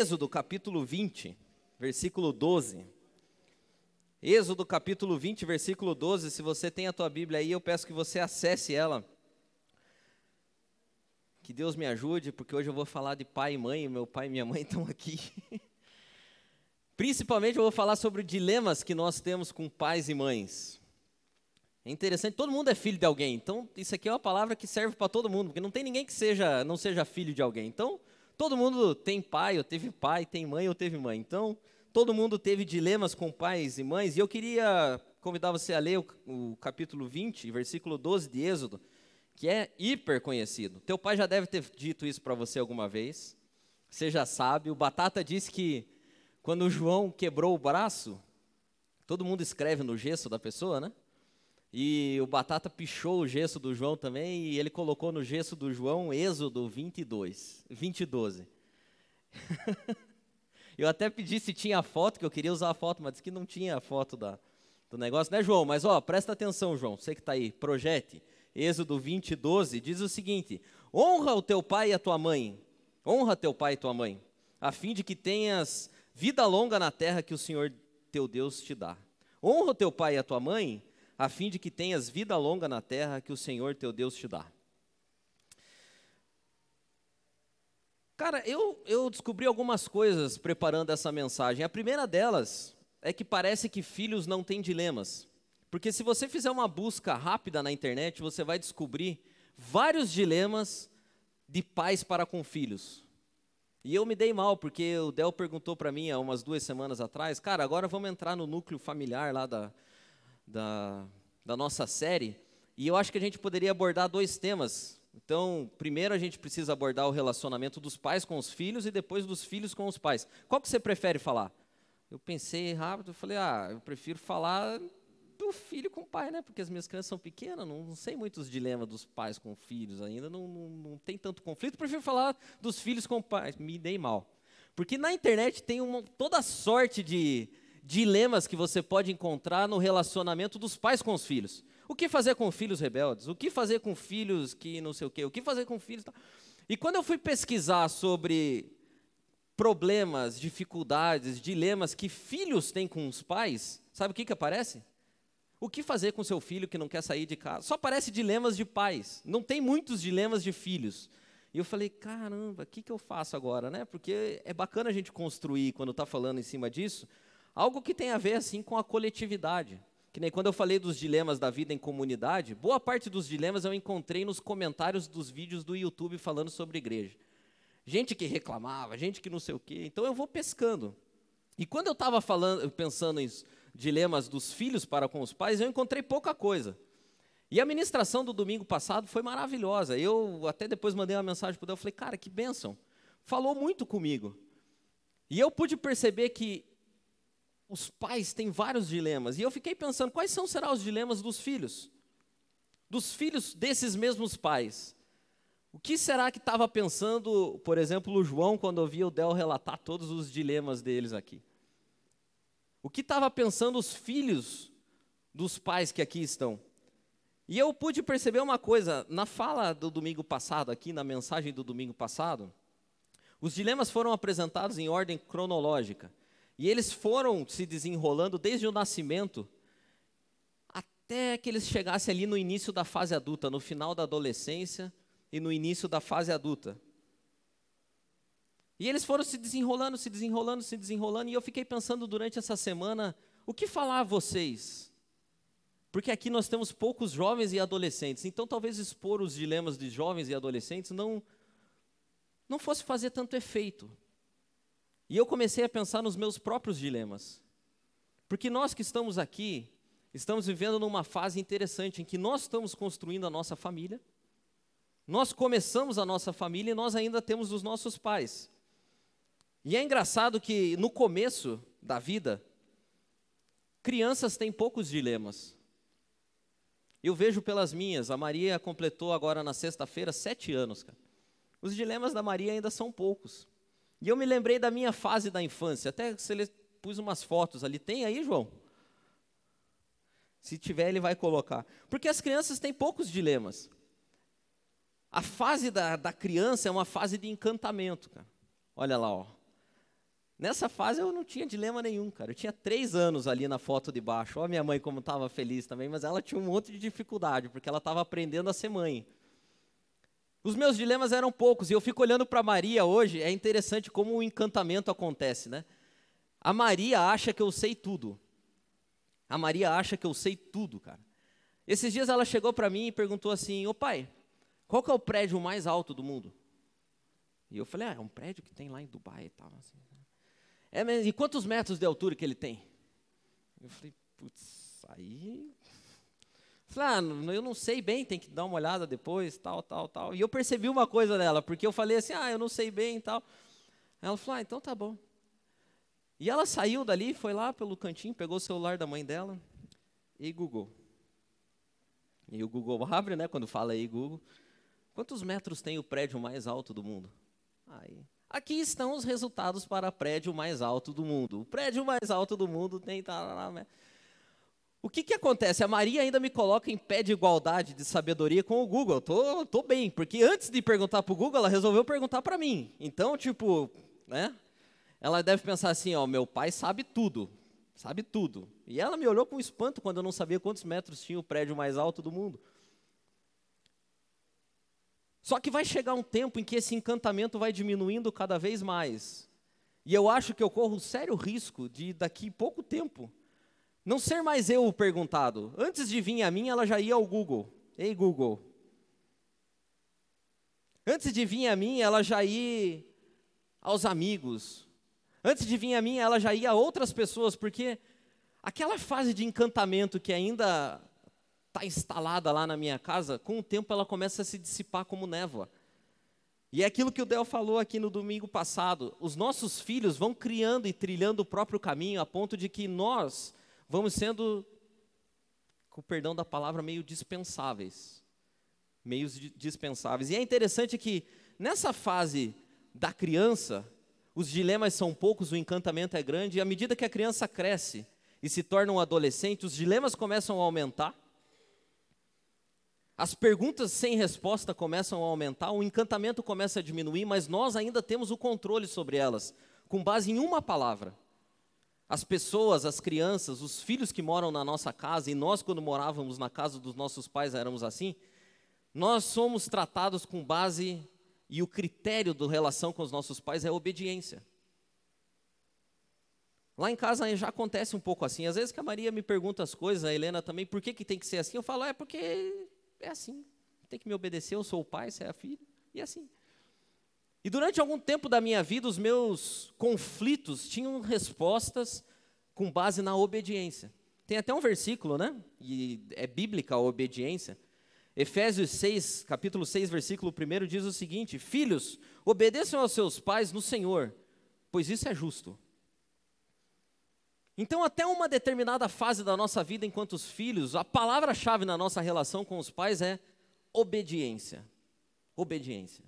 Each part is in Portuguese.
Êxodo capítulo 20, versículo 12. Êxodo capítulo 20, versículo 12. Se você tem a tua Bíblia aí, eu peço que você acesse ela. Que Deus me ajude, porque hoje eu vou falar de pai e mãe, meu pai e minha mãe estão aqui. Principalmente eu vou falar sobre dilemas que nós temos com pais e mães. É interessante, todo mundo é filho de alguém. Então, isso aqui é uma palavra que serve para todo mundo, porque não tem ninguém que seja, não seja filho de alguém. Então, Todo mundo tem pai, ou teve pai, tem mãe, ou teve mãe. Então, todo mundo teve dilemas com pais e mães. E eu queria convidar você a ler o, o capítulo 20, versículo 12 de Êxodo, que é hiper conhecido. Teu pai já deve ter dito isso para você alguma vez. Você já sabe. O Batata disse que quando o João quebrou o braço, todo mundo escreve no gesso da pessoa, né? E o Batata pichou o gesso do João também, e ele colocou no gesso do João Êxodo 22, 20 12. eu até pedi se tinha foto, que eu queria usar a foto, mas disse que não tinha a foto da, do negócio, né, João? Mas, ó, presta atenção, João, você que está aí, projete. Êxodo 20, 12, diz o seguinte: Honra o teu pai e a tua mãe, honra teu pai e tua mãe, a fim de que tenhas vida longa na terra que o Senhor teu Deus te dá. Honra o teu pai e a tua mãe, a fim de que tenhas vida longa na terra que o Senhor teu Deus te dá. Cara, eu, eu descobri algumas coisas preparando essa mensagem. A primeira delas é que parece que filhos não têm dilemas. Porque se você fizer uma busca rápida na internet, você vai descobrir vários dilemas de pais para com filhos. E eu me dei mal, porque o Del perguntou para mim há umas duas semanas atrás, cara, agora vamos entrar no núcleo familiar lá da, da, da nossa série, e eu acho que a gente poderia abordar dois temas. Então, primeiro a gente precisa abordar o relacionamento dos pais com os filhos e depois dos filhos com os pais. Qual que você prefere falar? Eu pensei rápido, falei, ah, eu prefiro falar do filho com o pai, né? Porque as minhas crianças são pequenas, não, não sei muitos dilemas dos pais com filhos ainda, não, não, não tem tanto conflito. Prefiro falar dos filhos com pais. Me dei mal. Porque na internet tem uma, toda sorte de, dilemas que você pode encontrar no relacionamento dos pais com os filhos. O que fazer com filhos rebeldes? O que fazer com filhos que não sei o quê? O que fazer com filhos. E quando eu fui pesquisar sobre problemas, dificuldades, dilemas que filhos têm com os pais, sabe o que, que aparece? O que fazer com seu filho que não quer sair de casa? Só aparece dilemas de pais. Não tem muitos dilemas de filhos. E eu falei, caramba, o que, que eu faço agora, né? Porque é bacana a gente construir, quando está falando em cima disso, Algo que tem a ver assim com a coletividade. Que nem quando eu falei dos dilemas da vida em comunidade, boa parte dos dilemas eu encontrei nos comentários dos vídeos do YouTube falando sobre igreja. Gente que reclamava, gente que não sei o quê. Então eu vou pescando. E quando eu estava pensando em dilemas dos filhos para com os pais, eu encontrei pouca coisa. E a ministração do domingo passado foi maravilhosa. Eu até depois mandei uma mensagem para o Deus, falei, cara, que bênção. Falou muito comigo. E eu pude perceber que os pais têm vários dilemas. E eu fiquei pensando, quais são será os dilemas dos filhos? Dos filhos desses mesmos pais. O que será que estava pensando, por exemplo, o João quando ouvia o Del relatar todos os dilemas deles aqui? O que estava pensando os filhos dos pais que aqui estão? E eu pude perceber uma coisa, na fala do domingo passado, aqui na mensagem do domingo passado, os dilemas foram apresentados em ordem cronológica. E eles foram se desenrolando desde o nascimento até que eles chegassem ali no início da fase adulta, no final da adolescência e no início da fase adulta. E eles foram se desenrolando, se desenrolando, se desenrolando, e eu fiquei pensando durante essa semana, o que falar a vocês? Porque aqui nós temos poucos jovens e adolescentes, então talvez expor os dilemas de jovens e adolescentes não não fosse fazer tanto efeito. E eu comecei a pensar nos meus próprios dilemas. Porque nós que estamos aqui, estamos vivendo numa fase interessante em que nós estamos construindo a nossa família, nós começamos a nossa família e nós ainda temos os nossos pais. E é engraçado que no começo da vida, crianças têm poucos dilemas. Eu vejo pelas minhas, a Maria completou agora na sexta-feira sete anos. Cara. Os dilemas da Maria ainda são poucos. E eu me lembrei da minha fase da infância. Até pus umas fotos ali. Tem aí, João? Se tiver, ele vai colocar. Porque as crianças têm poucos dilemas. A fase da, da criança é uma fase de encantamento. Cara. Olha lá, ó. Nessa fase eu não tinha dilema nenhum, cara. Eu tinha três anos ali na foto de baixo. Olha minha mãe como estava feliz também, mas ela tinha um monte de dificuldade, porque ela estava aprendendo a ser mãe. Os meus dilemas eram poucos, e eu fico olhando para Maria hoje, é interessante como o encantamento acontece, né? A Maria acha que eu sei tudo. A Maria acha que eu sei tudo, cara. Esses dias ela chegou para mim e perguntou assim: Ô pai, qual que é o prédio mais alto do mundo? E eu falei: Ah, é um prédio que tem lá em Dubai e tal. Assim. É, mas e quantos metros de altura que ele tem? Eu falei: Putz, aí. Falei, ah, eu não sei bem, tem que dar uma olhada depois, tal, tal, tal. E eu percebi uma coisa dela, porque eu falei assim: Ah, eu não sei bem e tal. Ela falou: Ah, então tá bom. E ela saiu dali, foi lá pelo cantinho, pegou o celular da mãe dela e Google. E o Google abre, né, quando fala aí Google. Quantos metros tem o prédio mais alto do mundo? Aí, aqui estão os resultados para prédio mais alto do mundo. O prédio mais alto do mundo tem... O que, que acontece? A Maria ainda me coloca em pé de igualdade de sabedoria com o Google. Tô, tô bem, porque antes de perguntar para o Google, ela resolveu perguntar para mim. Então, tipo, né? ela deve pensar assim, ó, meu pai sabe tudo, sabe tudo. E ela me olhou com espanto quando eu não sabia quantos metros tinha o prédio mais alto do mundo. Só que vai chegar um tempo em que esse encantamento vai diminuindo cada vez mais. E eu acho que eu corro um sério risco de, daqui pouco tempo, não ser mais eu o perguntado. Antes de vir a mim, ela já ia ao Google. Ei, Google. Antes de vir a mim, ela já ia aos amigos. Antes de vir a mim, ela já ia a outras pessoas, porque aquela fase de encantamento que ainda está instalada lá na minha casa, com o tempo ela começa a se dissipar como névoa. E é aquilo que o Del falou aqui no domingo passado. Os nossos filhos vão criando e trilhando o próprio caminho, a ponto de que nós vamos sendo, com o perdão da palavra, meio dispensáveis. Meios dispensáveis. E é interessante que nessa fase da criança, os dilemas são poucos, o encantamento é grande, e à medida que a criança cresce e se torna um adolescente, os dilemas começam a aumentar, as perguntas sem resposta começam a aumentar, o encantamento começa a diminuir, mas nós ainda temos o controle sobre elas, com base em uma palavra. As pessoas, as crianças, os filhos que moram na nossa casa, e nós, quando morávamos na casa dos nossos pais, éramos assim, nós somos tratados com base e o critério da relação com os nossos pais é obediência. Lá em casa já acontece um pouco assim. Às vezes que a Maria me pergunta as coisas, a Helena também, por que, que tem que ser assim? Eu falo, é porque é assim. Tem que me obedecer, eu sou o pai, você é a filha, e é assim. E durante algum tempo da minha vida, os meus conflitos tinham respostas com base na obediência. Tem até um versículo, né? E é bíblica a obediência, Efésios 6, capítulo 6, versículo 1 diz o seguinte: Filhos, obedeçam aos seus pais no Senhor, pois isso é justo. Então, até uma determinada fase da nossa vida enquanto os filhos, a palavra-chave na nossa relação com os pais é obediência. Obediência.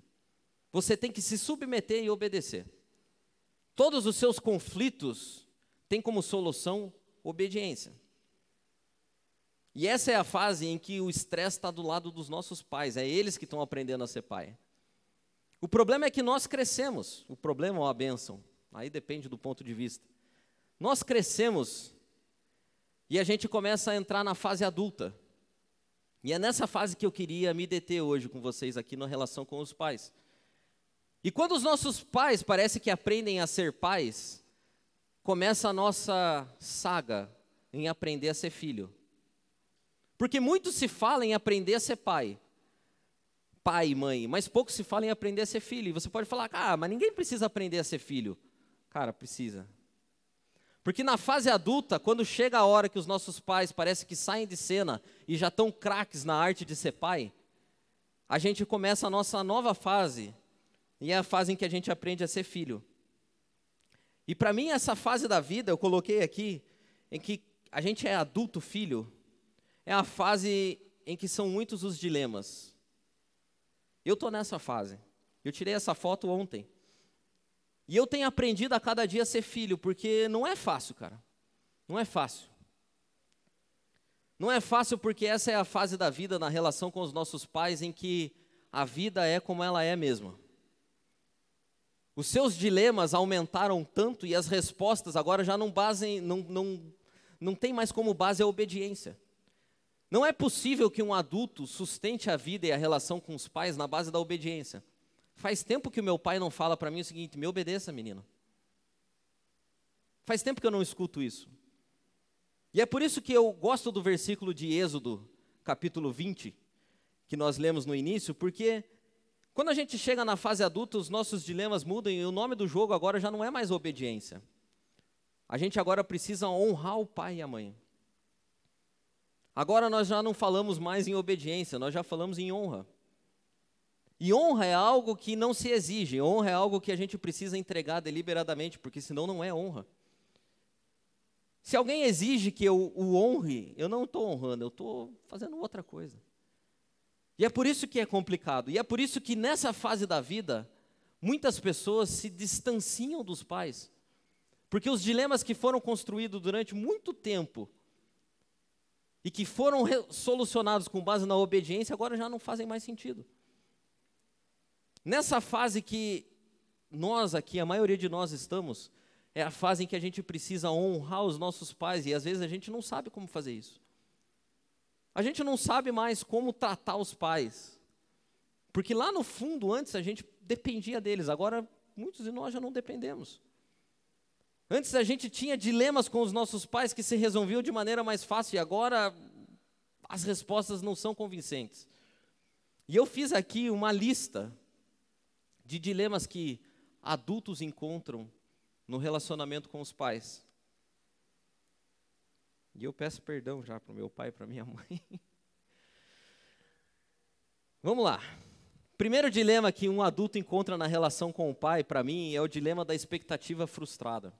Você tem que se submeter e obedecer. Todos os seus conflitos têm como solução obediência. E essa é a fase em que o estresse está do lado dos nossos pais, é eles que estão aprendendo a ser pai. O problema é que nós crescemos, o problema ou a bênção, aí depende do ponto de vista. Nós crescemos e a gente começa a entrar na fase adulta. E é nessa fase que eu queria me deter hoje com vocês aqui na relação com os pais. E quando os nossos pais parece que aprendem a ser pais, começa a nossa saga em aprender a ser filho. Porque muito se fala em aprender a ser pai, pai e mãe, mas pouco se fala em aprender a ser filho. E você pode falar, ah, mas ninguém precisa aprender a ser filho. Cara, precisa. Porque na fase adulta, quando chega a hora que os nossos pais parece que saem de cena e já estão craques na arte de ser pai, a gente começa a nossa nova fase, e é a fase em que a gente aprende a ser filho. E para mim, essa fase da vida, eu coloquei aqui, em que a gente é adulto filho, é a fase em que são muitos os dilemas. Eu estou nessa fase. Eu tirei essa foto ontem. E eu tenho aprendido a cada dia a ser filho, porque não é fácil, cara. Não é fácil. Não é fácil porque essa é a fase da vida na relação com os nossos pais em que a vida é como ela é mesma. Os seus dilemas aumentaram tanto e as respostas agora já não basem, não, não, não tem mais como base a obediência. Não é possível que um adulto sustente a vida e a relação com os pais na base da obediência. Faz tempo que o meu pai não fala para mim o seguinte: me obedeça, menino. Faz tempo que eu não escuto isso. E é por isso que eu gosto do versículo de Êxodo, capítulo 20, que nós lemos no início, porque quando a gente chega na fase adulta, os nossos dilemas mudam e o nome do jogo agora já não é mais obediência. A gente agora precisa honrar o pai e a mãe. Agora nós já não falamos mais em obediência, nós já falamos em honra. E honra é algo que não se exige, honra é algo que a gente precisa entregar deliberadamente, porque senão não é honra. Se alguém exige que eu o honre, eu não estou honrando, eu estou fazendo outra coisa. E é por isso que é complicado. E é por isso que nessa fase da vida, muitas pessoas se distanciam dos pais. Porque os dilemas que foram construídos durante muito tempo e que foram solucionados com base na obediência, agora já não fazem mais sentido. Nessa fase que nós aqui, a maioria de nós estamos, é a fase em que a gente precisa honrar os nossos pais e às vezes a gente não sabe como fazer isso. A gente não sabe mais como tratar os pais. Porque lá no fundo, antes a gente dependia deles, agora muitos de nós já não dependemos. Antes a gente tinha dilemas com os nossos pais que se resolviam de maneira mais fácil e agora as respostas não são convincentes. E eu fiz aqui uma lista de dilemas que adultos encontram no relacionamento com os pais. E eu peço perdão já para o meu pai e para minha mãe. Vamos lá. Primeiro dilema que um adulto encontra na relação com o pai, para mim, é o dilema da expectativa frustrada.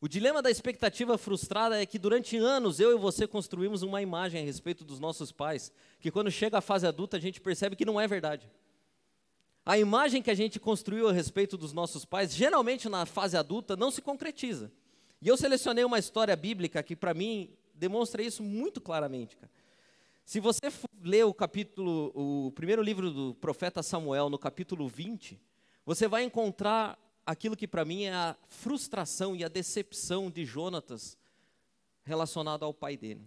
O dilema da expectativa frustrada é que durante anos eu e você construímos uma imagem a respeito dos nossos pais, que quando chega a fase adulta a gente percebe que não é verdade. A imagem que a gente construiu a respeito dos nossos pais, geralmente na fase adulta, não se concretiza. E eu selecionei uma história bíblica que, para mim, demonstra isso muito claramente. Cara. Se você ler o capítulo, o primeiro livro do profeta Samuel, no capítulo 20, você vai encontrar aquilo que para mim é a frustração e a decepção de Jonatas relacionado ao pai dele.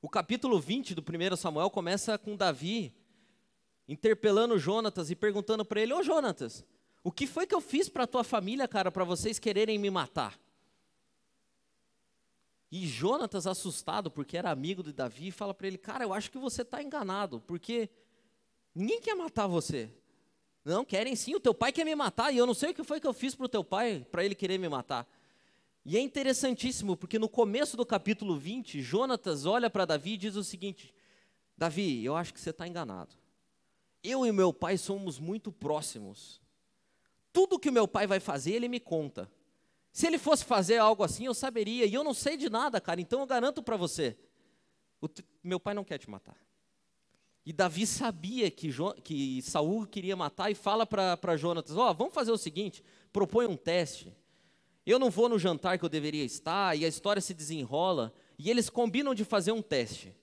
O capítulo 20 do 1 Samuel começa com Davi interpelando Jonatas e perguntando para ele: Ô Jonatas, o que foi que eu fiz para a tua família, cara, para vocês quererem me matar? E Jonatas, assustado, porque era amigo de Davi, fala para ele: Cara, eu acho que você está enganado, porque ninguém quer matar você. Não, querem sim, o teu pai quer me matar, e eu não sei o que foi que eu fiz para o teu pai para ele querer me matar. E é interessantíssimo, porque no começo do capítulo 20, Jonatas olha para Davi e diz o seguinte: Davi, eu acho que você está enganado eu e meu pai somos muito próximos. Tudo que meu pai vai fazer, ele me conta. Se ele fosse fazer algo assim, eu saberia. E eu não sei de nada, cara. Então eu garanto para você: meu pai não quer te matar. E Davi sabia que, jo, que Saul queria matar e fala para Jonatas: Ó, oh, vamos fazer o seguinte: propõe um teste. Eu não vou no jantar que eu deveria estar, e a história se desenrola, e eles combinam de fazer um teste.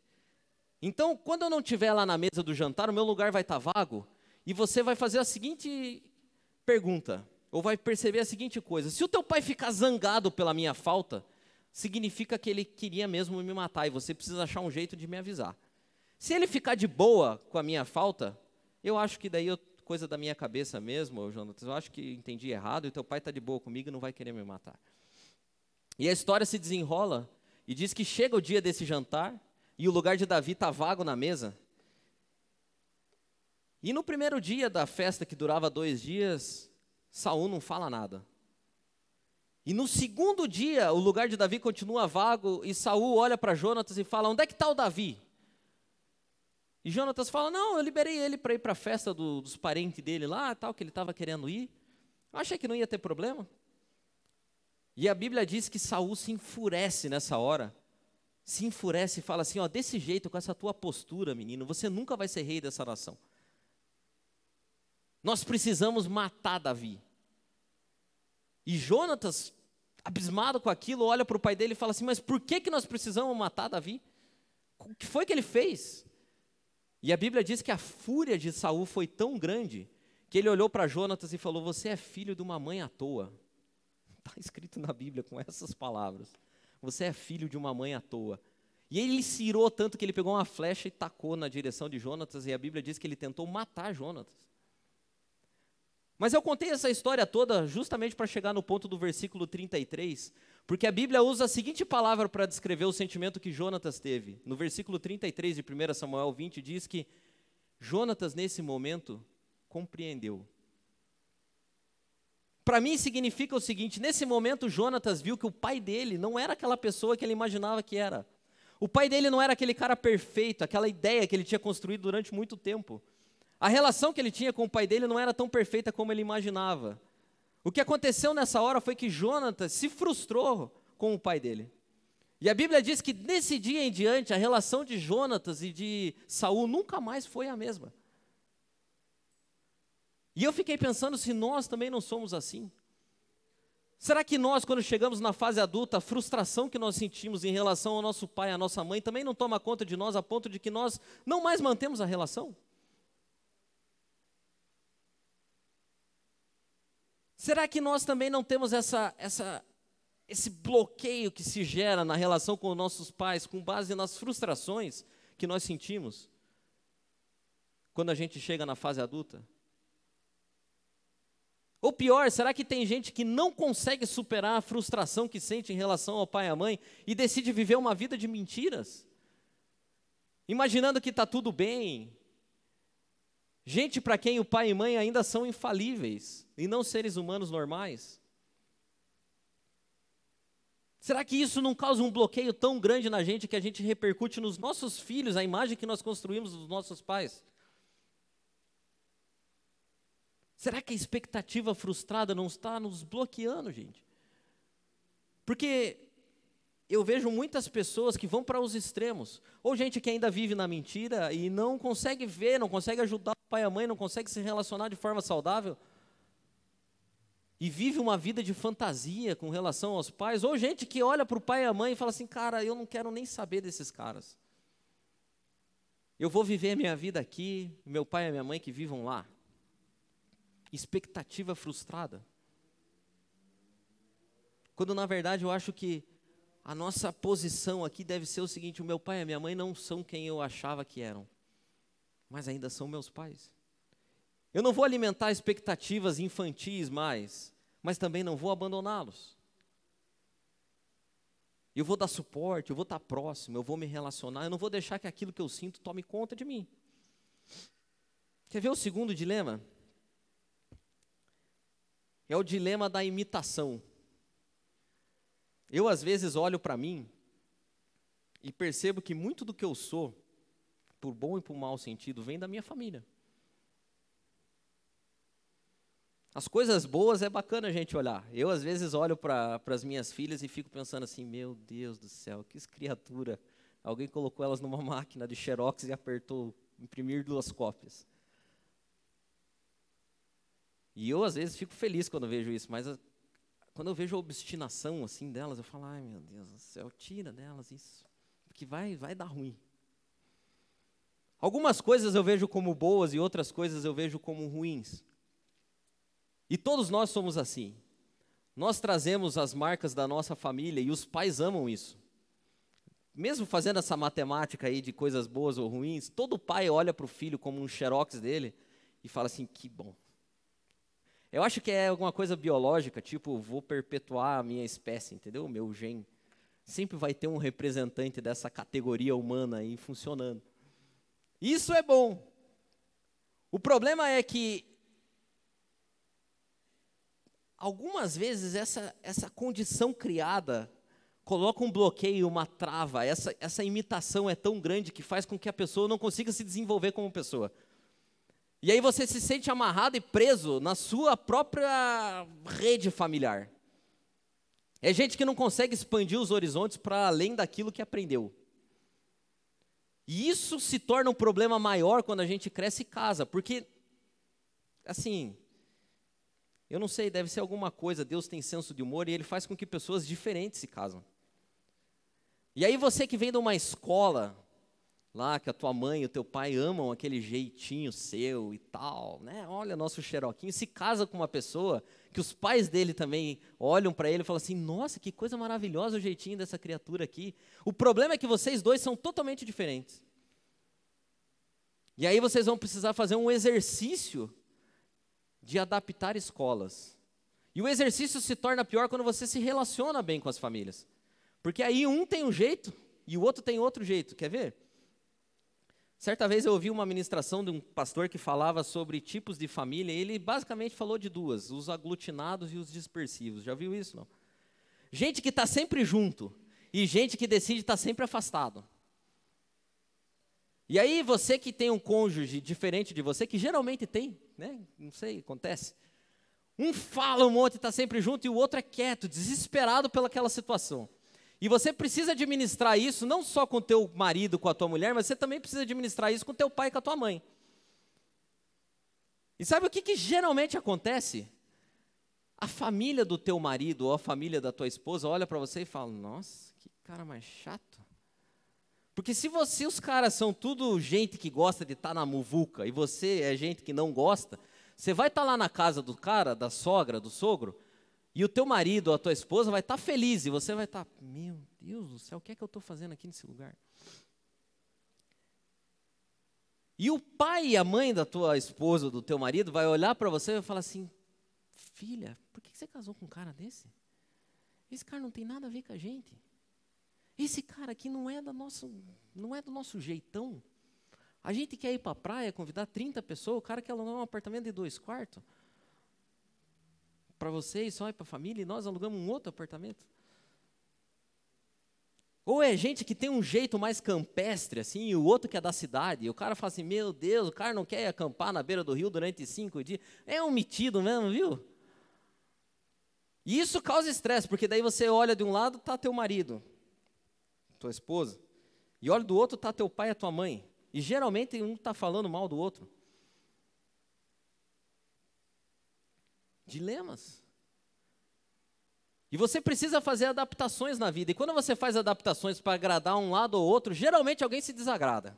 Então, quando eu não estiver lá na mesa do jantar, o meu lugar vai estar tá vago e você vai fazer a seguinte pergunta, ou vai perceber a seguinte coisa: se o teu pai ficar zangado pela minha falta, significa que ele queria mesmo me matar e você precisa achar um jeito de me avisar. Se ele ficar de boa com a minha falta, eu acho que daí é coisa da minha cabeça mesmo, Jonas. Eu acho que entendi errado e teu pai está de boa comigo e não vai querer me matar. E a história se desenrola e diz que chega o dia desse jantar e o lugar de Davi está vago na mesa. E no primeiro dia da festa, que durava dois dias, Saul não fala nada. E no segundo dia, o lugar de Davi continua vago, e Saul olha para Jonatas e fala: Onde é que está o Davi? E Jonatas fala: Não, eu liberei ele para ir para a festa do, dos parentes dele lá, tal, que ele estava querendo ir. Eu achei que não ia ter problema. E a Bíblia diz que Saul se enfurece nessa hora se enfurece e fala assim: ó, desse jeito, com essa tua postura, menino, você nunca vai ser rei dessa nação. Nós precisamos matar Davi. E Jonatas, abismado com aquilo, olha para o pai dele e fala assim: Mas por que, que nós precisamos matar Davi? O que foi que ele fez? E a Bíblia diz que a fúria de Saul foi tão grande que ele olhou para Jonatas e falou: Você é filho de uma mãe à toa. Está escrito na Bíblia com essas palavras. Você é filho de uma mãe à toa. E ele se irou tanto que ele pegou uma flecha e tacou na direção de Jonatas, e a Bíblia diz que ele tentou matar Jonatas. Mas eu contei essa história toda justamente para chegar no ponto do versículo 33, porque a Bíblia usa a seguinte palavra para descrever o sentimento que Jonatas teve. No versículo 33 de 1 Samuel 20 diz que Jonatas, nesse momento, compreendeu. Para mim significa o seguinte: nesse momento, Jonatas viu que o pai dele não era aquela pessoa que ele imaginava que era. O pai dele não era aquele cara perfeito, aquela ideia que ele tinha construído durante muito tempo. A relação que ele tinha com o pai dele não era tão perfeita como ele imaginava. O que aconteceu nessa hora foi que Jonatas se frustrou com o pai dele. E a Bíblia diz que nesse dia em diante a relação de Jonatas e de Saul nunca mais foi a mesma. E eu fiquei pensando se nós também não somos assim. Será que nós, quando chegamos na fase adulta, a frustração que nós sentimos em relação ao nosso pai, à nossa mãe, também não toma conta de nós a ponto de que nós não mais mantemos a relação? Será que nós também não temos essa, essa, esse bloqueio que se gera na relação com nossos pais, com base nas frustrações que nós sentimos quando a gente chega na fase adulta? Ou pior, será que tem gente que não consegue superar a frustração que sente em relação ao pai e à mãe e decide viver uma vida de mentiras? Imaginando que está tudo bem. Gente para quem o pai e mãe ainda são infalíveis e não seres humanos normais. Será que isso não causa um bloqueio tão grande na gente que a gente repercute nos nossos filhos a imagem que nós construímos dos nossos pais? Será que a expectativa frustrada não está nos bloqueando, gente? Porque eu vejo muitas pessoas que vão para os extremos, ou gente que ainda vive na mentira e não consegue ver, não consegue ajudar pai e a mãe, não consegue se relacionar de forma saudável, e vive uma vida de fantasia com relação aos pais, ou gente que olha para o pai e a mãe e fala assim: cara, eu não quero nem saber desses caras. Eu vou viver a minha vida aqui, meu pai e minha mãe que vivam lá expectativa frustrada. Quando na verdade eu acho que a nossa posição aqui deve ser o seguinte: o meu pai e a minha mãe não são quem eu achava que eram, mas ainda são meus pais. Eu não vou alimentar expectativas infantis mais, mas também não vou abandoná-los. Eu vou dar suporte, eu vou estar próximo, eu vou me relacionar, eu não vou deixar que aquilo que eu sinto tome conta de mim. Quer ver o segundo dilema? É o dilema da imitação. Eu, às vezes, olho para mim e percebo que muito do que eu sou, por bom e por mau sentido, vem da minha família. As coisas boas é bacana a gente olhar. Eu, às vezes, olho para as minhas filhas e fico pensando assim: meu Deus do céu, que criatura. Alguém colocou elas numa máquina de xerox e apertou imprimir duas cópias. E eu, às vezes, fico feliz quando vejo isso, mas ah, quando eu vejo a obstinação assim delas, eu falo, ai meu Deus do céu, tira delas isso, porque vai, vai dar ruim. Algumas coisas eu vejo como boas e outras coisas eu vejo como ruins. E todos nós somos assim. Nós trazemos as marcas da nossa família e os pais amam isso. Mesmo fazendo essa matemática aí de coisas boas ou ruins, todo pai olha para o filho como um xerox dele e fala assim: que bom, eu acho que é alguma coisa biológica, tipo, vou perpetuar a minha espécie, entendeu? O meu gene. Sempre vai ter um representante dessa categoria humana aí funcionando. Isso é bom. O problema é que algumas vezes essa, essa condição criada coloca um bloqueio, uma trava. Essa, essa imitação é tão grande que faz com que a pessoa não consiga se desenvolver como pessoa. E aí você se sente amarrado e preso na sua própria rede familiar. É gente que não consegue expandir os horizontes para além daquilo que aprendeu. E isso se torna um problema maior quando a gente cresce e casa, porque, assim, eu não sei, deve ser alguma coisa, Deus tem senso de humor e ele faz com que pessoas diferentes se casam. E aí você que vem de uma escola lá que a tua mãe e o teu pai amam aquele jeitinho seu e tal, né? Olha nosso xeroquinho, se casa com uma pessoa que os pais dele também olham para ele e falam assim: "Nossa, que coisa maravilhosa o jeitinho dessa criatura aqui". O problema é que vocês dois são totalmente diferentes. E aí vocês vão precisar fazer um exercício de adaptar escolas. E o exercício se torna pior quando você se relaciona bem com as famílias. Porque aí um tem um jeito e o outro tem outro jeito. Quer ver? Certa vez eu ouvi uma ministração de um pastor que falava sobre tipos de família, e ele basicamente falou de duas, os aglutinados e os dispersivos. Já viu isso, não? Gente que está sempre junto e gente que decide estar tá sempre afastado. E aí você que tem um cônjuge diferente de você, que geralmente tem, né? Não sei, acontece. Um fala um monte, está sempre junto, e o outro é quieto, desesperado pelaquela situação. E você precisa administrar isso não só com teu marido, com a tua mulher, mas você também precisa administrar isso com teu pai e com a tua mãe. E sabe o que, que geralmente acontece? A família do teu marido ou a família da tua esposa olha para você e fala: Nossa, que cara mais chato. Porque se você, os caras são tudo gente que gosta de estar tá na muvuca e você é gente que não gosta, você vai estar tá lá na casa do cara, da sogra, do sogro, e o teu marido ou a tua esposa vai estar tá feliz e você vai estar, tá, meu Deus do céu, o que é que eu estou fazendo aqui nesse lugar? E o pai e a mãe da tua esposa, do teu marido, vai olhar para você e vai falar assim: Filha, por que você casou com um cara desse? Esse cara não tem nada a ver com a gente. Esse cara aqui não é, da nosso, não é do nosso jeitão. A gente quer ir para a praia, convidar 30 pessoas, o cara quer alugar um apartamento de dois quartos para vocês só para a família, e nós alugamos um outro apartamento? Ou é gente que tem um jeito mais campestre, assim, e o outro que é da cidade, e o cara fala assim, meu Deus, o cara não quer acampar na beira do rio durante cinco dias. É um metido mesmo, viu? E isso causa estresse, porque daí você olha de um lado, está teu marido, tua esposa, e olha do outro, está teu pai e a tua mãe. E geralmente um está falando mal do outro. Dilemas. E você precisa fazer adaptações na vida. E quando você faz adaptações para agradar um lado ou outro, geralmente alguém se desagrada.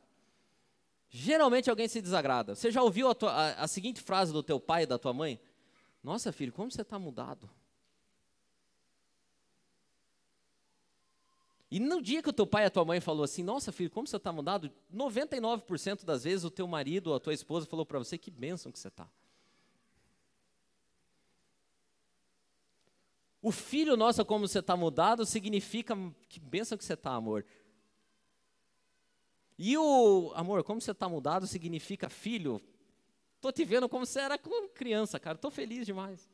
Geralmente alguém se desagrada. Você já ouviu a, tua, a, a seguinte frase do teu pai e da tua mãe? Nossa, filho, como você está mudado. E no dia que o teu pai e a tua mãe falou assim, nossa filho, como você está mudado? 99% das vezes o teu marido ou a tua esposa falou para você, que bênção que você está. O filho nosso, como você está mudado, significa que benção que você está, amor. E o amor, como você está mudado, significa filho. Estou te vendo como você era como criança, cara. Estou feliz demais.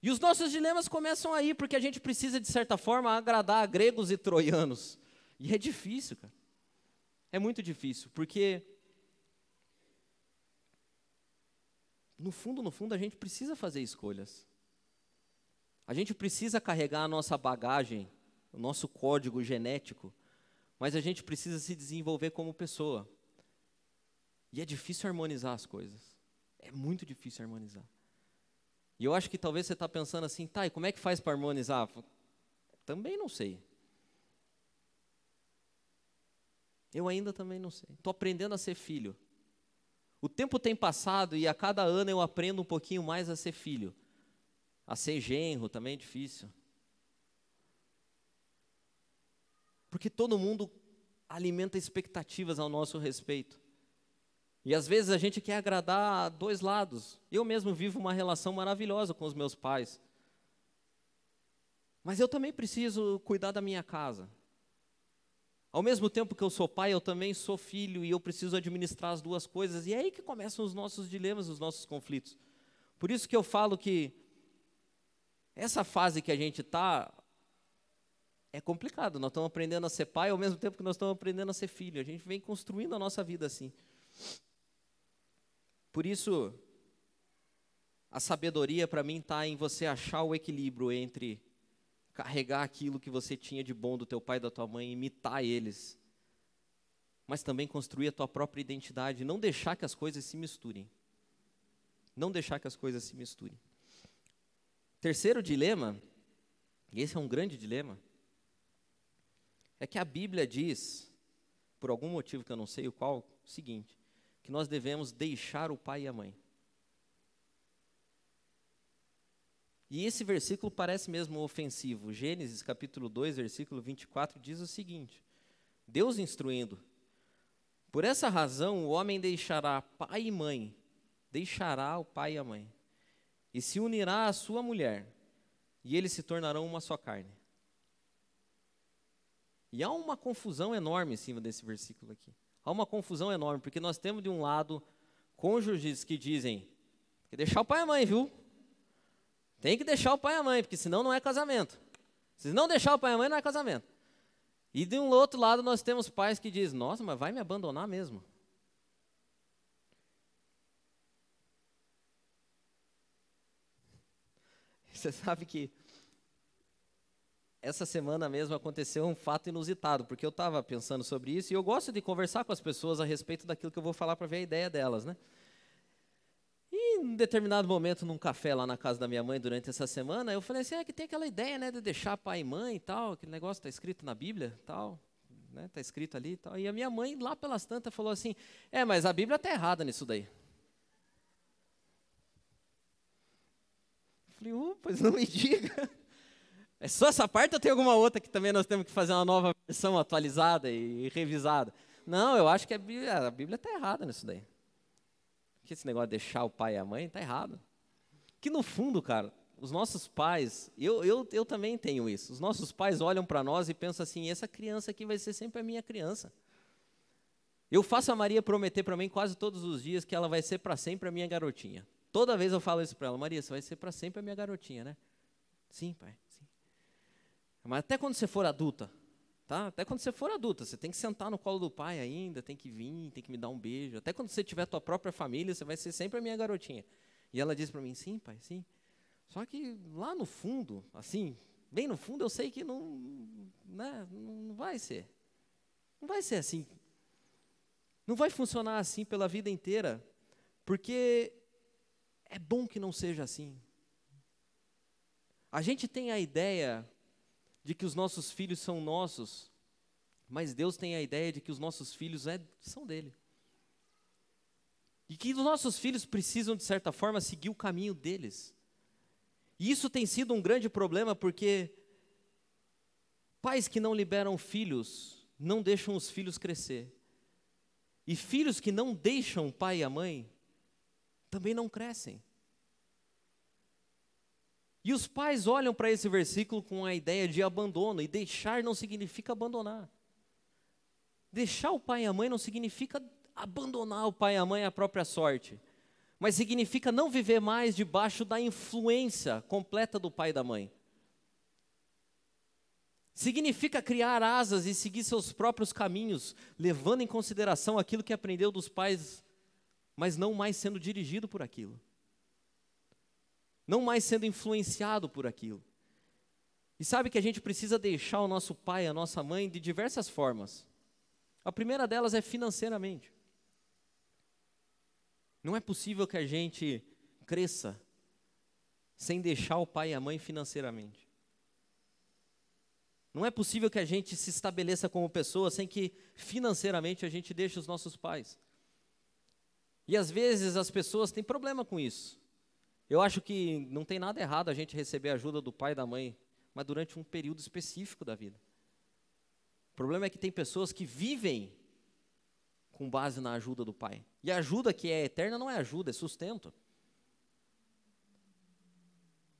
E os nossos dilemas começam aí, porque a gente precisa, de certa forma, agradar a gregos e troianos. E é difícil, cara. É muito difícil, porque no fundo, no fundo, a gente precisa fazer escolhas. A gente precisa carregar a nossa bagagem, o nosso código genético, mas a gente precisa se desenvolver como pessoa. E é difícil harmonizar as coisas. É muito difícil harmonizar. E eu acho que talvez você está pensando assim, tá, e como é que faz para harmonizar? Também não sei. Eu ainda também não sei. Estou aprendendo a ser filho. O tempo tem passado e a cada ano eu aprendo um pouquinho mais a ser filho. A ser genro também é difícil. Porque todo mundo alimenta expectativas ao nosso respeito. E às vezes a gente quer agradar dois lados. Eu mesmo vivo uma relação maravilhosa com os meus pais. Mas eu também preciso cuidar da minha casa. Ao mesmo tempo que eu sou pai, eu também sou filho e eu preciso administrar as duas coisas. E é aí que começam os nossos dilemas, os nossos conflitos. Por isso que eu falo que essa fase que a gente está é complicado. Nós estamos aprendendo a ser pai ao mesmo tempo que nós estamos aprendendo a ser filho. A gente vem construindo a nossa vida assim. Por isso, a sabedoria para mim está em você achar o equilíbrio entre carregar aquilo que você tinha de bom do teu pai e da tua mãe, imitar eles, mas também construir a tua própria identidade, não deixar que as coisas se misturem. Não deixar que as coisas se misturem. Terceiro dilema, e esse é um grande dilema, é que a Bíblia diz por algum motivo que eu não sei o qual, o seguinte: que nós devemos deixar o pai e a mãe. E esse versículo parece mesmo ofensivo. Gênesis capítulo 2, versículo 24 diz o seguinte: Deus instruindo: Por essa razão o homem deixará pai e mãe, deixará o pai e a mãe, e se unirá à sua mulher, e eles se tornarão uma só carne. E há uma confusão enorme em cima desse versículo aqui. Há uma confusão enorme, porque nós temos de um lado cônjuges que dizem que deixar o pai e a mãe, viu? Tem que deixar o pai e a mãe, porque senão não é casamento. Se não deixar o pai e a mãe, não é casamento. E de um outro lado nós temos pais que dizem, nossa, mas vai me abandonar mesmo. Você sabe que essa semana mesmo aconteceu um fato inusitado, porque eu estava pensando sobre isso e eu gosto de conversar com as pessoas a respeito daquilo que eu vou falar para ver a ideia delas, né? E em determinado momento, num café lá na casa da minha mãe durante essa semana, eu falei assim, é que tem aquela ideia, né, de deixar pai e mãe e tal, aquele negócio está escrito na Bíblia, tal, né, está escrito ali e tal. E a minha mãe, lá pelas tantas, falou assim, é, mas a Bíblia está errada nisso daí. Falei, uh, pois não me diga. É só essa parte ou tem alguma outra que também nós temos que fazer uma nova versão atualizada e revisada? Não, eu acho que a Bíblia está errada nisso daí. Que esse negócio de deixar o pai e a mãe está errado. Que no fundo, cara, os nossos pais, eu, eu, eu também tenho isso. Os nossos pais olham para nós e pensam assim: essa criança aqui vai ser sempre a minha criança. Eu faço a Maria prometer para mim quase todos os dias que ela vai ser para sempre a minha garotinha. Toda vez eu falo isso para ela: Maria, você vai ser para sempre a minha garotinha, né? Sim, pai. Mas até quando você for adulta, tá? Até quando você for adulta, você tem que sentar no colo do pai ainda, tem que vir, tem que me dar um beijo. Até quando você tiver tua própria família, você vai ser sempre a minha garotinha. E ela diz para mim, sim, pai, sim. Só que lá no fundo, assim, bem no fundo, eu sei que não, né, não vai ser. Não vai ser assim. Não vai funcionar assim pela vida inteira, porque é bom que não seja assim. A gente tem a ideia de que os nossos filhos são nossos, mas Deus tem a ideia de que os nossos filhos é, são dele. E que os nossos filhos precisam, de certa forma, seguir o caminho deles. E isso tem sido um grande problema porque pais que não liberam filhos não deixam os filhos crescer. E filhos que não deixam o pai e a mãe também não crescem. E os pais olham para esse versículo com a ideia de abandono, e deixar não significa abandonar. Deixar o pai e a mãe não significa abandonar o pai e a mãe à própria sorte, mas significa não viver mais debaixo da influência completa do pai e da mãe. Significa criar asas e seguir seus próprios caminhos, levando em consideração aquilo que aprendeu dos pais, mas não mais sendo dirigido por aquilo não mais sendo influenciado por aquilo. E sabe que a gente precisa deixar o nosso pai, a nossa mãe, de diversas formas. A primeira delas é financeiramente. Não é possível que a gente cresça sem deixar o pai e a mãe financeiramente. Não é possível que a gente se estabeleça como pessoa sem que financeiramente a gente deixe os nossos pais. E às vezes as pessoas têm problema com isso. Eu acho que não tem nada errado a gente receber a ajuda do pai e da mãe, mas durante um período específico da vida. O problema é que tem pessoas que vivem com base na ajuda do pai. E a ajuda que é eterna não é ajuda, é sustento.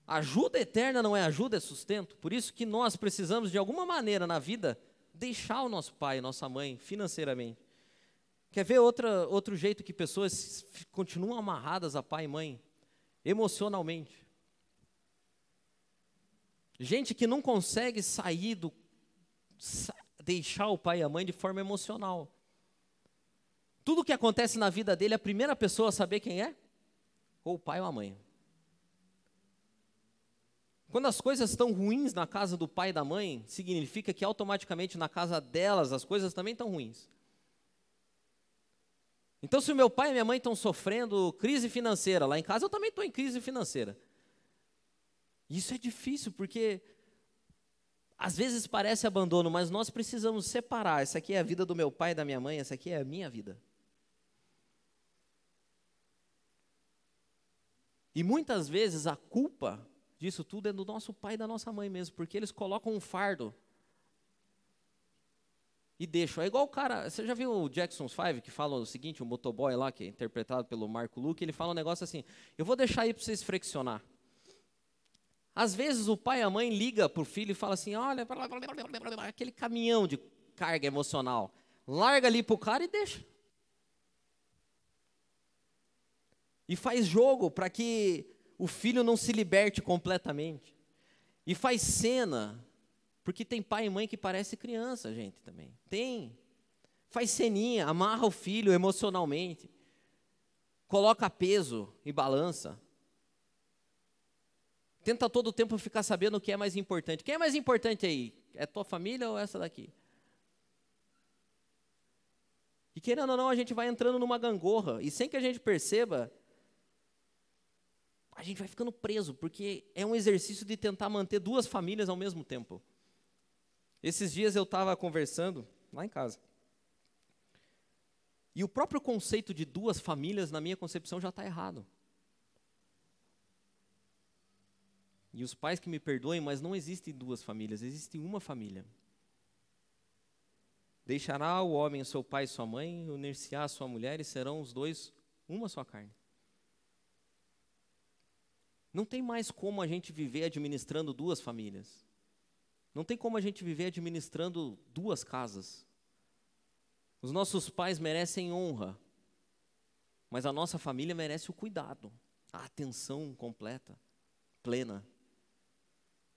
Ajuda eterna não é ajuda, é sustento. Por isso que nós precisamos, de alguma maneira na vida, deixar o nosso pai, nossa mãe, financeiramente. Quer ver outra, outro jeito que pessoas continuam amarradas a pai e mãe? emocionalmente. Gente que não consegue sair do deixar o pai e a mãe de forma emocional. Tudo que acontece na vida dele, a primeira pessoa a saber quem é? Ou o pai ou a mãe. Quando as coisas estão ruins na casa do pai e da mãe, significa que automaticamente na casa delas as coisas também estão ruins. Então, se o meu pai e minha mãe estão sofrendo crise financeira lá em casa, eu também estou em crise financeira. Isso é difícil, porque Às vezes parece abandono, mas nós precisamos separar. Essa aqui é a vida do meu pai e da minha mãe, essa aqui é a minha vida. E muitas vezes a culpa disso tudo é do nosso pai e da nossa mãe mesmo, porque eles colocam um fardo e deixam. É igual o cara, você já viu o Jackson's Five que fala o seguinte, o motoboy lá, que é interpretado pelo Marco Luque, ele fala um negócio assim: eu vou deixar aí para vocês friccionar. Às vezes o pai e a mãe liga para o filho e fala assim: olha, aquele caminhão de carga emocional, larga ali para o cara e deixa. E faz jogo para que o filho não se liberte completamente. E faz cena, porque tem pai e mãe que parece criança, gente, também. Tem. Faz ceninha, amarra o filho emocionalmente. Coloca peso e balança. Tenta todo o tempo ficar sabendo o que é mais importante. Quem é mais importante aí? É tua família ou essa daqui? E querendo ou não, a gente vai entrando numa gangorra. E sem que a gente perceba, a gente vai ficando preso, porque é um exercício de tentar manter duas famílias ao mesmo tempo. Esses dias eu estava conversando lá em casa. E o próprio conceito de duas famílias, na minha concepção, já está errado. E os pais que me perdoem, mas não existem duas famílias, existe uma família. Deixará o homem seu pai e sua mãe, unir-se-á sua mulher, e serão os dois uma só carne. Não tem mais como a gente viver administrando duas famílias. Não tem como a gente viver administrando duas casas. Os nossos pais merecem honra, mas a nossa família merece o cuidado, a atenção completa, plena.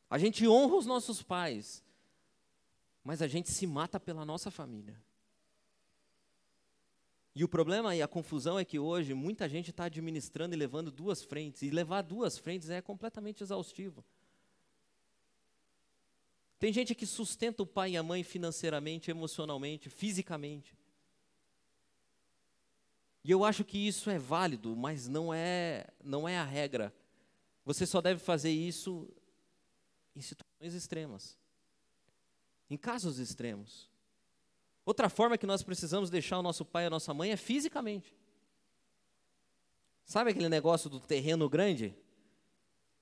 A gente honra os nossos pais, mas a gente se mata pela nossa família. E o problema e a confusão é que hoje muita gente está administrando e levando duas frentes, e levar duas frentes é completamente exaustivo. Tem gente que sustenta o pai e a mãe financeiramente, emocionalmente, fisicamente. E eu acho que isso é válido, mas não é, não é a regra. Você só deve fazer isso em situações extremas. Em casos extremos. Outra forma que nós precisamos deixar o nosso pai e a nossa mãe é fisicamente. Sabe aquele negócio do terreno grande?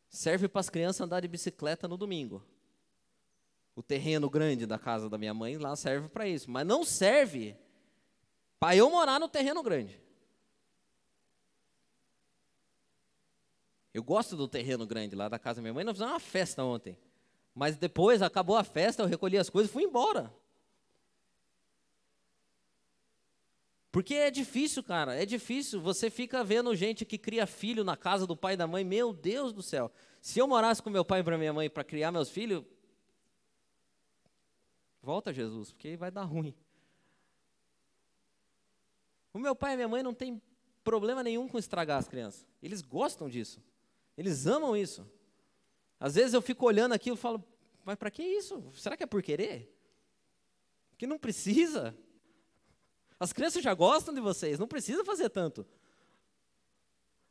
Serve para as crianças andar de bicicleta no domingo. O terreno grande da casa da minha mãe lá serve para isso, mas não serve para eu morar no terreno grande. Eu gosto do terreno grande lá da casa da minha mãe. Nós fizemos uma festa ontem. Mas depois, acabou a festa, eu recolhi as coisas e fui embora. Porque é difícil, cara, é difícil. Você fica vendo gente que cria filho na casa do pai e da mãe. Meu Deus do céu. Se eu morasse com meu pai e minha mãe para criar meus filhos, volta Jesus, porque vai dar ruim. O meu pai e minha mãe não tem problema nenhum com estragar as crianças. Eles gostam disso. Eles amam isso. Às vezes eu fico olhando aquilo e falo, mas para que isso? Será que é por querer? Que não precisa. As crianças já gostam de vocês, não precisa fazer tanto.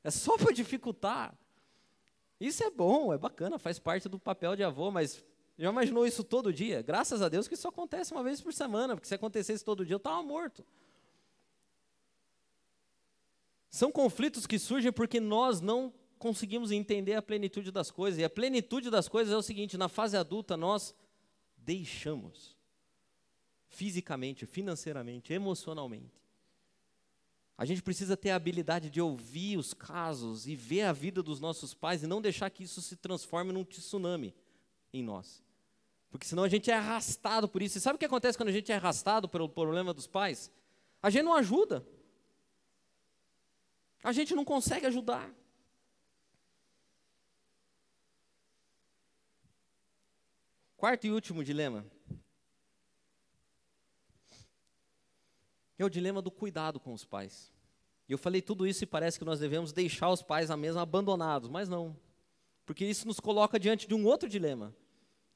É só para dificultar. Isso é bom, é bacana, faz parte do papel de avô, mas já imaginou isso todo dia? Graças a Deus que isso acontece uma vez por semana, porque se acontecesse todo dia eu estava morto. São conflitos que surgem porque nós não conseguimos entender a plenitude das coisas. E a plenitude das coisas é o seguinte: na fase adulta nós deixamos fisicamente, financeiramente, emocionalmente. A gente precisa ter a habilidade de ouvir os casos e ver a vida dos nossos pais e não deixar que isso se transforme num tsunami em nós. Porque senão a gente é arrastado por isso. E sabe o que acontece quando a gente é arrastado pelo problema dos pais? A gente não ajuda. A gente não consegue ajudar. Quarto e último dilema. É o dilema do cuidado com os pais. E eu falei tudo isso e parece que nós devemos deixar os pais na mesma abandonados, mas não. Porque isso nos coloca diante de um outro dilema,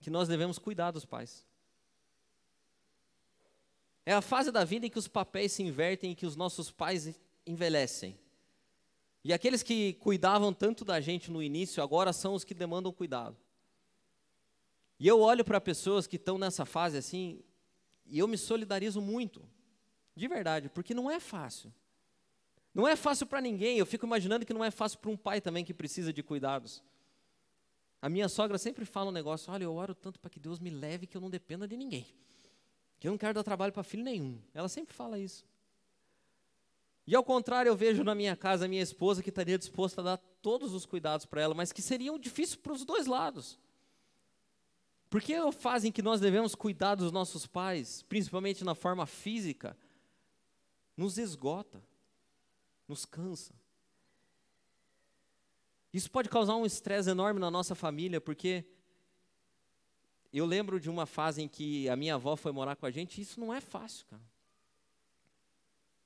que nós devemos cuidar dos pais. É a fase da vida em que os papéis se invertem e que os nossos pais envelhecem. E aqueles que cuidavam tanto da gente no início, agora são os que demandam cuidado. E eu olho para pessoas que estão nessa fase assim, e eu me solidarizo muito, de verdade, porque não é fácil. Não é fácil para ninguém, eu fico imaginando que não é fácil para um pai também que precisa de cuidados. A minha sogra sempre fala um negócio: olha, eu oro tanto para que Deus me leve que eu não dependa de ninguém. Que eu não quero dar trabalho para filho nenhum. Ela sempre fala isso. E ao contrário, eu vejo na minha casa a minha esposa que estaria disposta a dar todos os cuidados para ela, mas que seriam difíceis para os dois lados. Porque é a fase em que nós devemos cuidar dos nossos pais, principalmente na forma física, nos esgota, nos cansa. Isso pode causar um estresse enorme na nossa família, porque eu lembro de uma fase em que a minha avó foi morar com a gente, e isso não é fácil, cara.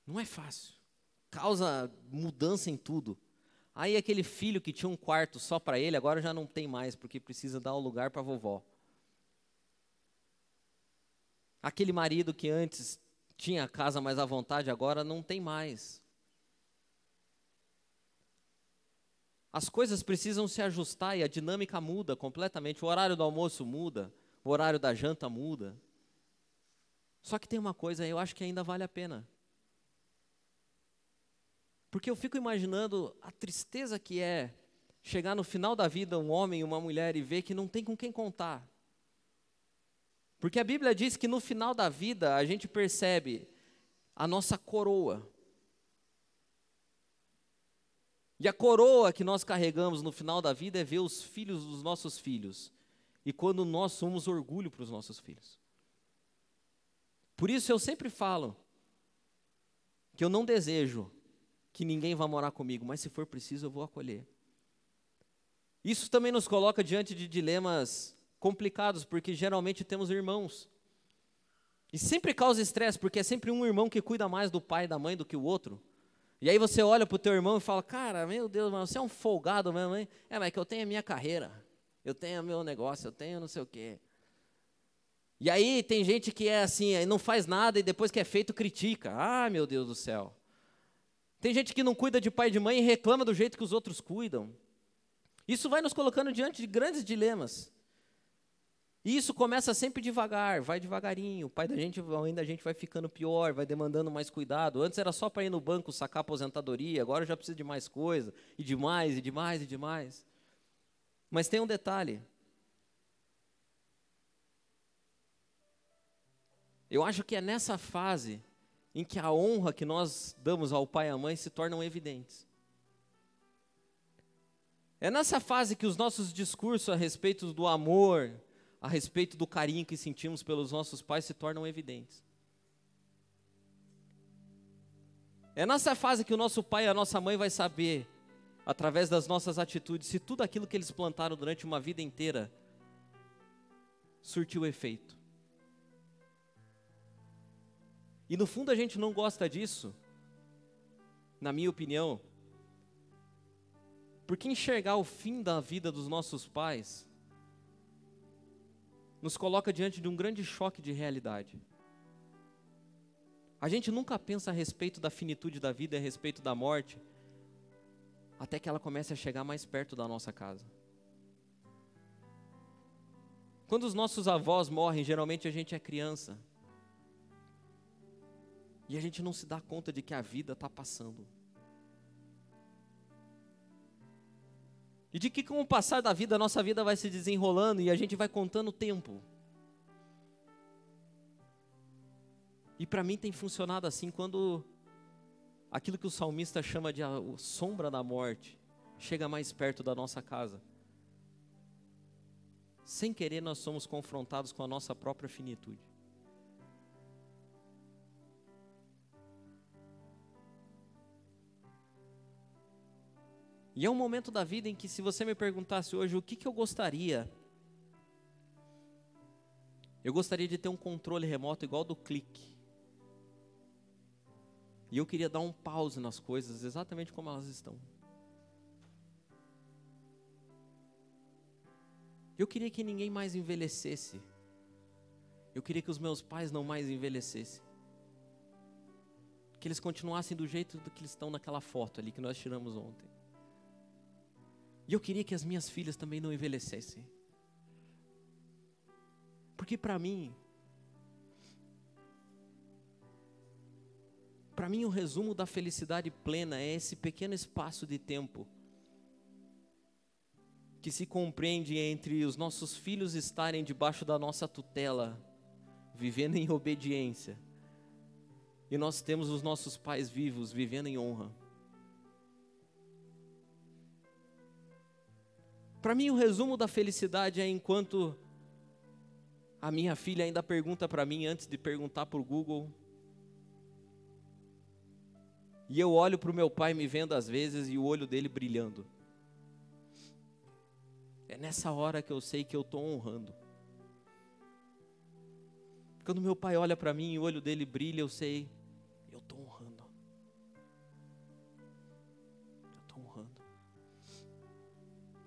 Não é fácil. Causa mudança em tudo. Aí aquele filho que tinha um quarto só para ele, agora já não tem mais, porque precisa dar o um lugar para a vovó. Aquele marido que antes tinha a casa mais à vontade, agora não tem mais. As coisas precisam se ajustar e a dinâmica muda completamente. O horário do almoço muda, o horário da janta muda. Só que tem uma coisa, eu acho que ainda vale a pena. Porque eu fico imaginando a tristeza que é chegar no final da vida um homem e uma mulher e ver que não tem com quem contar. Porque a Bíblia diz que no final da vida a gente percebe a nossa coroa. E a coroa que nós carregamos no final da vida é ver os filhos dos nossos filhos. E quando nós somos orgulho para os nossos filhos. Por isso eu sempre falo que eu não desejo que ninguém vá morar comigo, mas se for preciso eu vou acolher. Isso também nos coloca diante de dilemas complicados, porque geralmente temos irmãos. E sempre causa estresse, porque é sempre um irmão que cuida mais do pai e da mãe do que o outro. E aí você olha para o teu irmão e fala, cara, meu Deus, mas você é um folgado mesmo, hein? É, mas é que eu tenho a minha carreira, eu tenho o meu negócio, eu tenho não sei o quê. E aí tem gente que é assim, não faz nada e depois que é feito critica. Ah, meu Deus do céu. Tem gente que não cuida de pai e de mãe e reclama do jeito que os outros cuidam. Isso vai nos colocando diante de grandes dilemas. E isso começa sempre devagar, vai devagarinho. O pai da gente, ainda a gente vai ficando pior, vai demandando mais cuidado. Antes era só para ir no banco sacar aposentadoria, agora já precisa de mais coisa, e de mais, e de mais, e de mais. Mas tem um detalhe. Eu acho que é nessa fase em que a honra que nós damos ao pai e à mãe se tornam evidentes. É nessa fase que os nossos discursos a respeito do amor, a respeito do carinho que sentimos pelos nossos pais se tornam evidentes. É nessa fase que o nosso pai e a nossa mãe vai saber, através das nossas atitudes, se tudo aquilo que eles plantaram durante uma vida inteira surtiu efeito. E no fundo a gente não gosta disso, na minha opinião, porque enxergar o fim da vida dos nossos pais nos coloca diante de um grande choque de realidade. A gente nunca pensa a respeito da finitude da vida, a respeito da morte, até que ela comece a chegar mais perto da nossa casa. Quando os nossos avós morrem, geralmente a gente é criança. E a gente não se dá conta de que a vida está passando. E de que com o passar da vida, a nossa vida vai se desenrolando e a gente vai contando o tempo. E para mim tem funcionado assim quando aquilo que o salmista chama de a sombra da morte chega mais perto da nossa casa. Sem querer, nós somos confrontados com a nossa própria finitude. E é um momento da vida em que, se você me perguntasse hoje o que, que eu gostaria, eu gostaria de ter um controle remoto igual do clique. E eu queria dar um pause nas coisas exatamente como elas estão. Eu queria que ninguém mais envelhecesse. Eu queria que os meus pais não mais envelhecessem. Que eles continuassem do jeito que eles estão naquela foto ali que nós tiramos ontem. E eu queria que as minhas filhas também não envelhecessem. Porque para mim, para mim o resumo da felicidade plena é esse pequeno espaço de tempo que se compreende entre os nossos filhos estarem debaixo da nossa tutela, vivendo em obediência, e nós temos os nossos pais vivos, vivendo em honra. Para mim, o resumo da felicidade é enquanto a minha filha ainda pergunta para mim antes de perguntar para o Google. E eu olho para o meu pai me vendo às vezes e o olho dele brilhando. É nessa hora que eu sei que eu estou honrando. Quando meu pai olha para mim e o olho dele brilha, eu sei,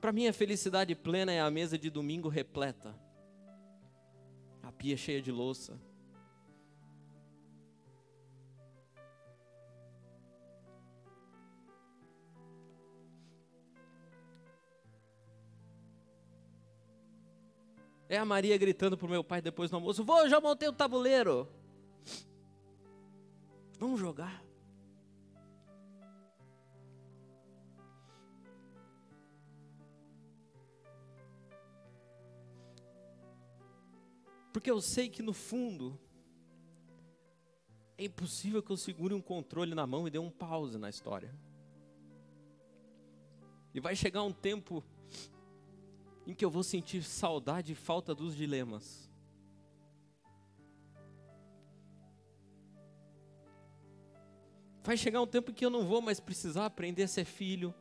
Para mim, a felicidade plena é a mesa de domingo repleta, a pia cheia de louça. É a Maria gritando pro meu pai depois do almoço: Vou, já montei o tabuleiro. Vamos jogar. Porque eu sei que no fundo é impossível que eu segure um controle na mão e dê um pause na história. E vai chegar um tempo em que eu vou sentir saudade e falta dos dilemas. Vai chegar um tempo em que eu não vou mais precisar aprender a ser filho,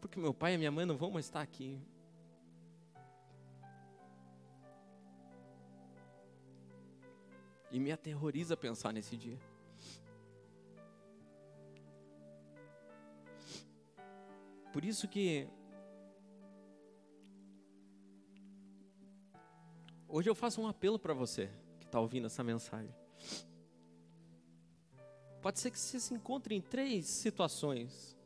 porque meu pai e minha mãe não vão mais estar aqui. E me aterroriza pensar nesse dia. Por isso que Hoje eu faço um apelo para você que está ouvindo essa mensagem. Pode ser que você se encontre em três situações.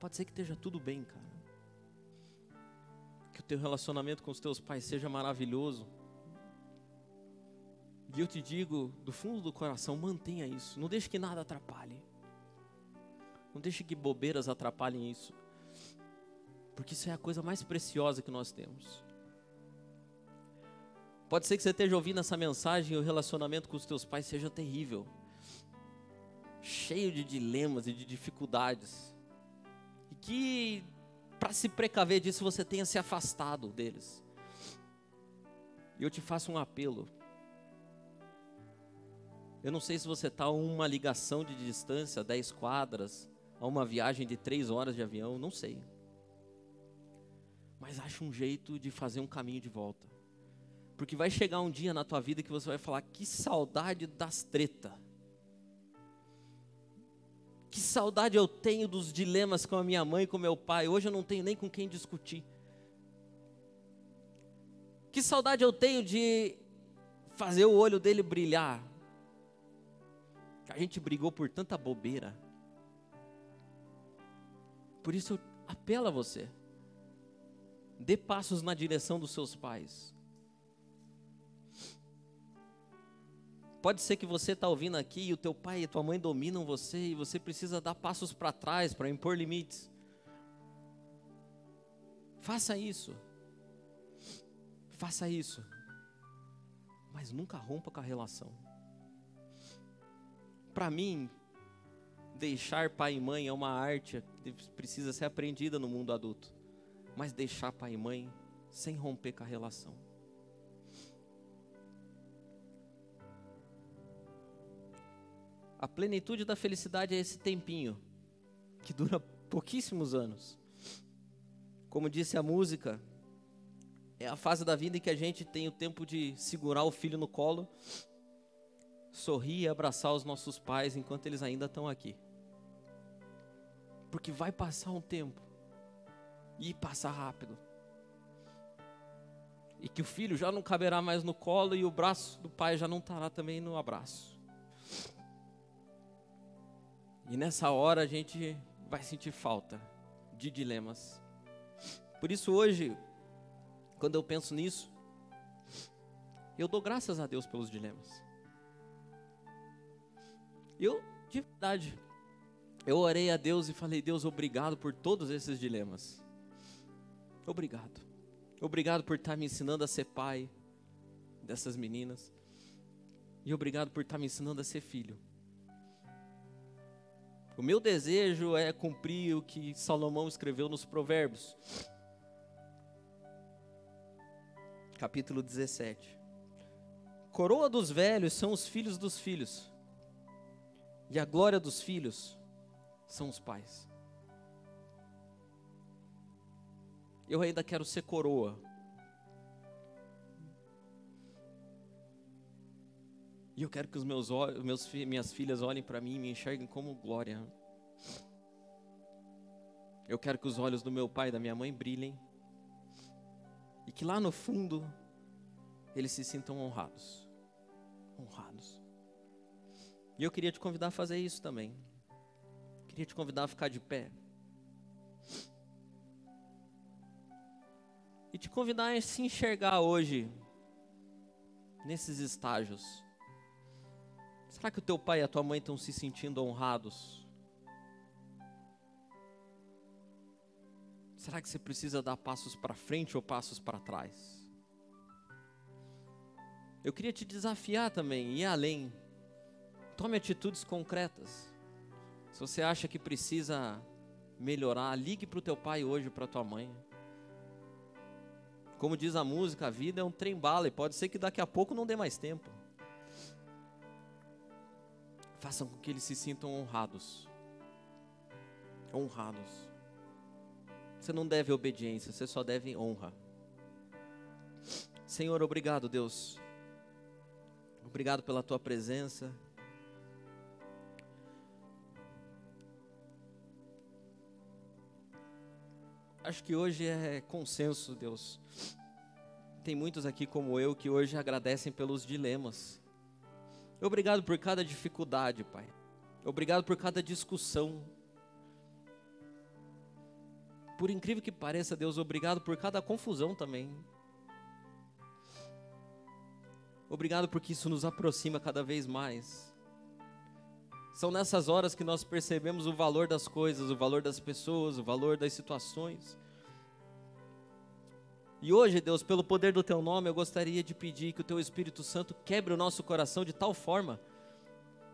Pode ser que esteja tudo bem, cara. Que o teu relacionamento com os teus pais seja maravilhoso. E eu te digo, do fundo do coração, mantenha isso. Não deixe que nada atrapalhe. Não deixe que bobeiras atrapalhem isso. Porque isso é a coisa mais preciosa que nós temos. Pode ser que você esteja ouvindo essa mensagem e o relacionamento com os teus pais seja terrível, cheio de dilemas e de dificuldades, e que para se precaver disso você tenha se afastado deles. E eu te faço um apelo. Eu não sei se você está a uma ligação de distância, 10 quadras, a uma viagem de 3 horas de avião, não sei. Mas acha um jeito de fazer um caminho de volta. Porque vai chegar um dia na tua vida que você vai falar: que saudade das treta. Que saudade eu tenho dos dilemas com a minha mãe e com meu pai. Hoje eu não tenho nem com quem discutir. Que saudade eu tenho de fazer o olho dele brilhar. A gente brigou por tanta bobeira. Por isso eu apelo a você. Dê passos na direção dos seus pais. Pode ser que você está ouvindo aqui e o teu pai e a tua mãe dominam você e você precisa dar passos para trás para impor limites. Faça isso. Faça isso. Mas nunca rompa com a relação. Para mim, deixar pai e mãe é uma arte que precisa ser aprendida no mundo adulto. Mas deixar pai e mãe sem romper com a relação. A plenitude da felicidade é esse tempinho, que dura pouquíssimos anos. Como disse a música, é a fase da vida em que a gente tem o tempo de segurar o filho no colo, sorrir e abraçar os nossos pais enquanto eles ainda estão aqui. Porque vai passar um tempo, e passar rápido. E que o filho já não caberá mais no colo e o braço do pai já não estará também no abraço. E nessa hora a gente vai sentir falta de dilemas. Por isso hoje Quando eu penso nisso, eu dou graças a Deus pelos dilemas. Eu, de verdade, eu orei a Deus e falei: Deus, obrigado por todos esses dilemas. Obrigado. Obrigado por estar me ensinando a ser pai dessas meninas. E obrigado por estar me ensinando a ser filho. O meu desejo é cumprir o que Salomão escreveu nos Provérbios. Capítulo 17. Coroa dos velhos são os filhos dos filhos, e a glória dos filhos são os pais. Eu ainda quero ser coroa. E eu quero que os meus, meus minhas filhas olhem para mim e me enxerguem como glória. Eu quero que os olhos do meu pai e da minha mãe brilhem. E que lá no fundo eles se sintam honrados. Honrados. E eu queria te convidar a fazer isso também. Queria te convidar a ficar de pé. E te convidar a se enxergar hoje nesses estágios Será que o teu pai e a tua mãe estão se sentindo honrados? Será que você precisa dar passos para frente ou passos para trás? Eu queria te desafiar também, ir além. Tome atitudes concretas. Se você acha que precisa melhorar, ligue para o teu pai hoje, para a tua mãe. Como diz a música, a vida é um trem bala e pode ser que daqui a pouco não dê mais tempo. Façam com que eles se sintam honrados. Honrados. Você não deve obediência, você só deve honra. Senhor, obrigado, Deus. Obrigado pela tua presença. Acho que hoje é consenso, Deus. Tem muitos aqui como eu que hoje agradecem pelos dilemas. Obrigado por cada dificuldade, Pai. Obrigado por cada discussão. Por incrível que pareça, Deus, obrigado por cada confusão também. Obrigado porque isso nos aproxima cada vez mais. São nessas horas que nós percebemos o valor das coisas, o valor das pessoas, o valor das situações. E hoje, Deus, pelo poder do Teu nome, eu gostaria de pedir que o Teu Espírito Santo quebre o nosso coração de tal forma,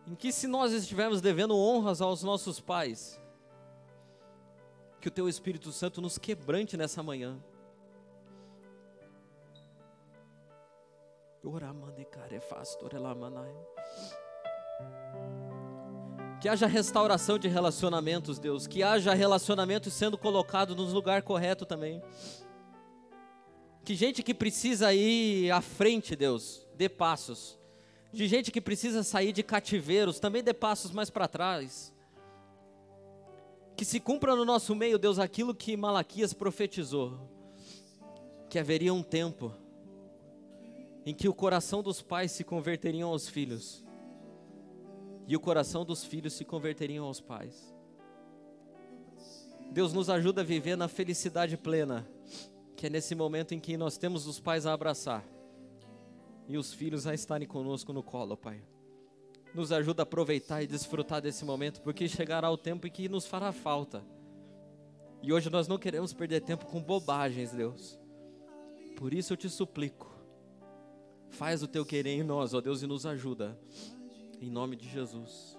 em que se nós estivermos devendo honras aos nossos pais, que o Teu Espírito Santo nos quebrante nessa manhã. Que haja restauração de relacionamentos, Deus. Que haja relacionamentos sendo colocados no lugar correto também. Que gente que precisa ir à frente, Deus, dê passos. De gente que precisa sair de cativeiros, também dê passos mais para trás. Que se cumpra no nosso meio, Deus, aquilo que Malaquias profetizou: que haveria um tempo em que o coração dos pais se converteriam aos filhos, e o coração dos filhos se converteriam aos pais. Deus nos ajuda a viver na felicidade plena que é nesse momento em que nós temos os pais a abraçar e os filhos a estarem conosco no colo, Pai. Nos ajuda a aproveitar e desfrutar desse momento, porque chegará o tempo em que nos fará falta. E hoje nós não queremos perder tempo com bobagens, Deus. Por isso eu te suplico, faz o teu querer em nós, ó Deus, e nos ajuda. Em nome de Jesus.